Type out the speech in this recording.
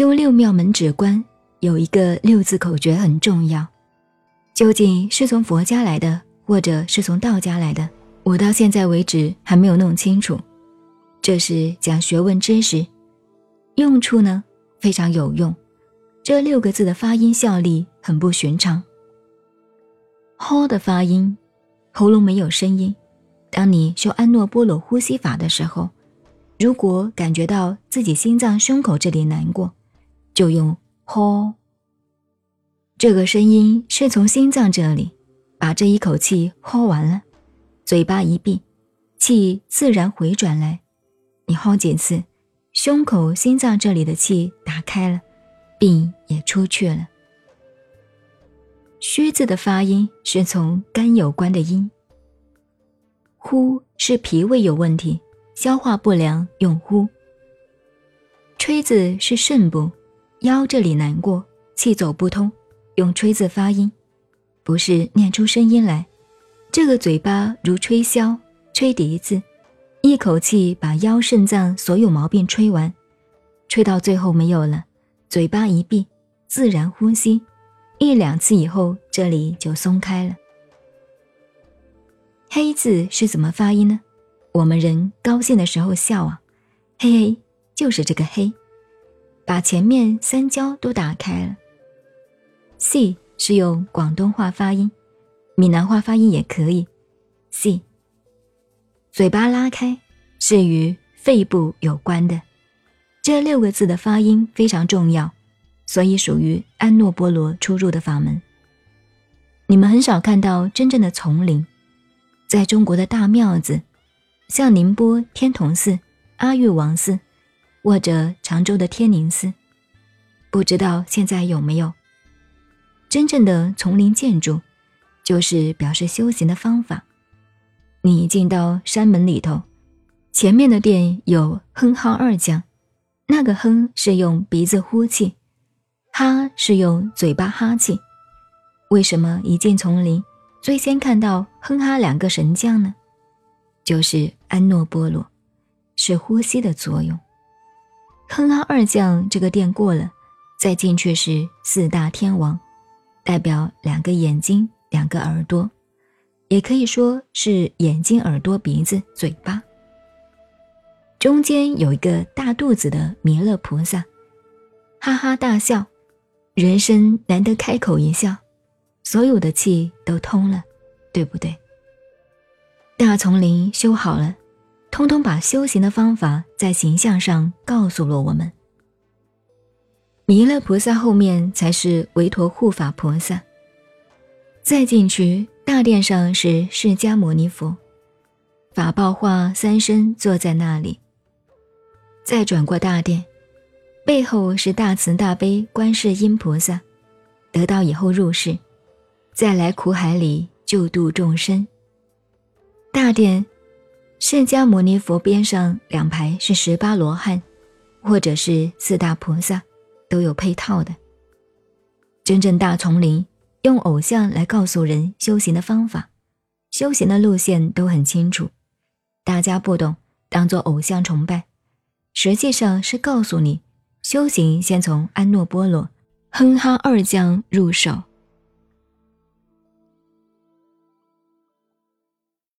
修六妙门止观有一个六字口诀很重要，究竟是从佛家来的，或者是从道家来的，我到现在为止还没有弄清楚。这是讲学问知识，用处呢非常有用。这六个字的发音效力很不寻常。h 的发音，喉咙没有声音。当你修安诺波罗呼吸法的时候，如果感觉到自己心脏胸口这里难过，就用 h。这个声音是从心脏这里，把这一口气呼完了，嘴巴一闭，气自然回转来。你呼几次，胸口、心脏这里的气打开了，病也出去了。虚字的发音是从肝有关的音，呼是脾胃有问题，消化不良用呼。吹字是肾部，腰这里难过，气走不通，用吹字发音，不是念出声音来。这个嘴巴如吹箫、吹笛子。一口气把腰肾脏所有毛病吹完，吹到最后没有了，嘴巴一闭，自然呼吸，一两次以后，这里就松开了。黑字是怎么发音呢？我们人高兴的时候笑啊，嘿嘿，就是这个黑，把前面三焦都打开了。C 是用广东话发音，闽南话发音也可以，C。嘴巴拉开是与肺部有关的，这六个字的发音非常重要，所以属于安诺波罗出入的法门。你们很少看到真正的丛林，在中国的大庙子，像宁波天童寺、阿育王寺，或者常州的天宁寺，不知道现在有没有真正的丛林建筑，就是表示修行的方法。你进到山门里头，前面的殿有哼哈二将，那个哼是用鼻子呼气，哈是用嘴巴哈气。为什么一进丛林，最先看到哼哈两个神将呢？就是安诺波罗，是呼吸的作用。哼哈二将这个殿过了，再进去是四大天王，代表两个眼睛，两个耳朵。也可以说是眼睛、耳朵、鼻子、嘴巴。中间有一个大肚子的弥勒菩萨，哈哈大笑，人生难得开口一笑，所有的气都通了，对不对？大丛林修好了，通通把修行的方法在形象上告诉了我们。弥勒菩萨后面才是维陀护法菩萨，再进去。大殿上是释迦牟尼佛，法报化三身坐在那里。再转过大殿，背后是大慈大悲观世音菩萨，得到以后入世，再来苦海里救度众生。大殿，释迦牟尼佛边上两排是十八罗汉，或者是四大菩萨，都有配套的。真正大丛林。用偶像来告诉人修行的方法，修行的路线都很清楚。大家不懂，当做偶像崇拜，实际上是告诉你，修行先从安诺波罗、哼哈二将入手。